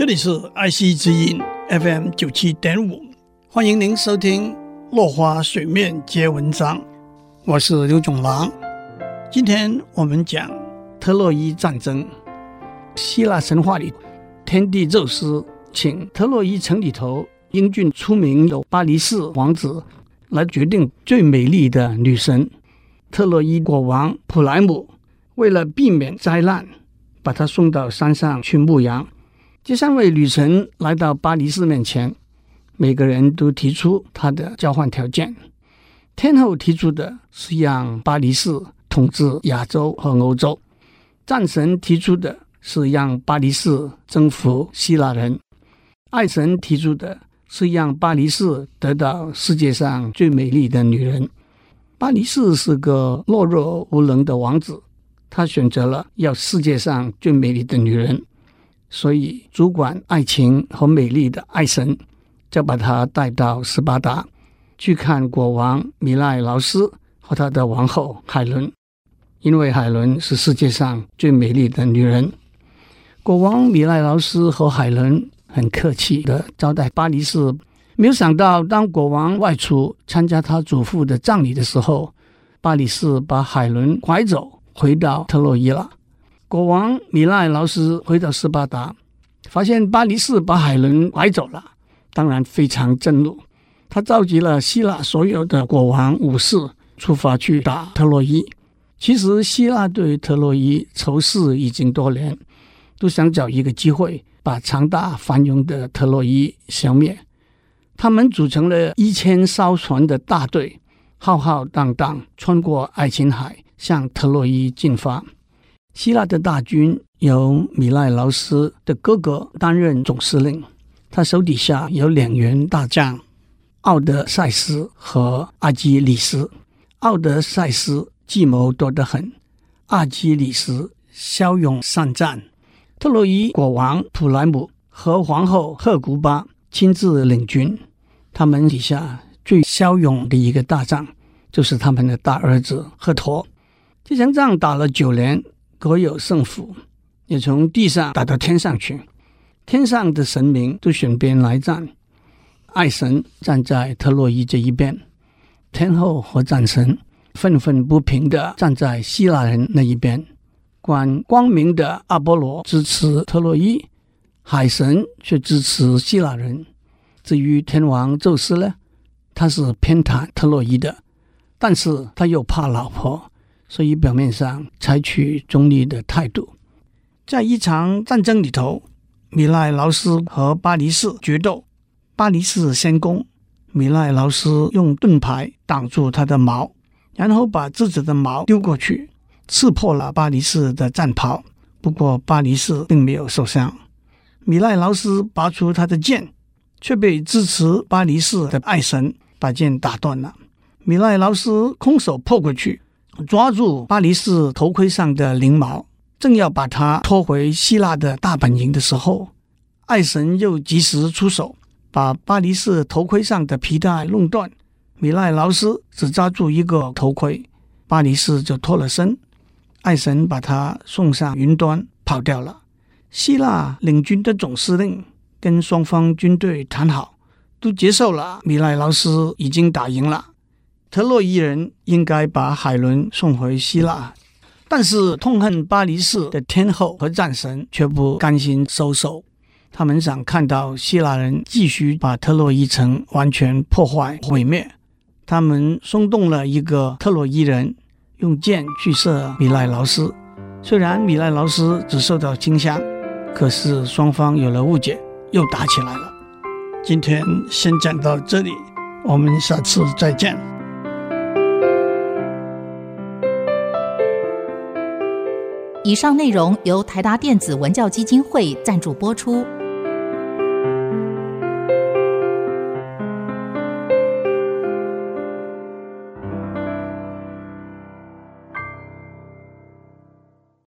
这里是爱惜之音 FM 九七点五，欢迎您收听《落花水面皆文章》，我是刘总郎。今天我们讲特洛伊战争。希腊神话里，天帝宙斯请特洛伊城里头英俊出名的巴黎市王子来决定最美丽的女神。特洛伊国王普莱姆为了避免灾难，把她送到山上去牧羊。这三位女神来到巴黎市面前，每个人都提出他的交换条件。天后提出的是让巴黎市统治亚洲和欧洲；战神提出的是让巴黎市征服希腊人；爱神提出的是让巴黎市得到世界上最美丽的女人。巴黎市是个懦弱无能的王子，他选择了要世界上最美丽的女人，所以主管爱情和美丽的爱神就把他带到斯巴达去看国王米赖劳斯和他的王后海伦，因为海伦是世界上最美丽的女人。国王米赖劳斯和海伦很客气地招待巴黎士。没有想到，当国王外出参加他祖父的葬礼的时候，巴黎士把海伦拐走，回到特洛伊了。国王米赖劳斯回到斯巴达，发现巴黎市把海伦拐走了，当然非常震怒。他召集了希腊所有的国王武士，出发去打特洛伊。其实，希腊对特洛伊仇视已经多年，都想找一个机会把强大繁荣的特洛伊消灭。他们组成了一千艘船的大队，浩浩荡荡穿过爱琴海，向特洛伊进发。希腊的大军由米赖劳斯的哥哥担任总司令，他手底下有两员大将，奥德赛斯和阿基里斯。奥德赛斯计谋多得很，阿基里斯骁勇善战。特洛伊国王普莱姆和皇后赫古巴亲自领军。他们底下最骁勇的一个大将，就是他们的大儿子赫陀。这场仗打了九年，各有胜负，也从地上打到天上去。天上的神明都选边来战，爱神站在特洛伊这一边，天后和战神愤愤不平地站在希腊人那一边。管光明的阿波罗支持特洛伊，海神却支持希腊人。至于天王宙斯呢，他是偏袒特洛伊的，但是他又怕老婆，所以表面上采取中立的态度。在一场战争里头，米赖劳斯和巴黎士决斗，巴黎士先攻，米赖劳斯用盾牌挡住他的矛，然后把自己的矛丢过去，刺破了巴黎士的战袍。不过巴黎士并没有受伤。米赖劳斯拔出他的剑。却被支持巴黎士的爱神把剑打断了。米赖劳斯空手破过去，抓住巴黎市头盔上的翎毛，正要把他拖回希腊的大本营的时候，爱神又及时出手，把巴黎市头盔上的皮带弄断。米赖劳斯只抓住一个头盔，巴黎市就脱了身。爱神把他送上云端跑掉了。希腊领军的总司令。跟双方军队谈好，都接受了。米赖劳斯已经打赢了，特洛伊人应该把海伦送回希腊。但是痛恨巴黎市的天后和战神却不甘心收手，他们想看到希腊人继续把特洛伊城完全破坏毁灭。他们松动了一个特洛伊人，用箭去射米赖劳斯。虽然米赖劳斯只受到轻伤，可是双方有了误解。又打起来了。今天先讲到这里，我们下次再见。以上内容由台达电子文教基金会赞助播出。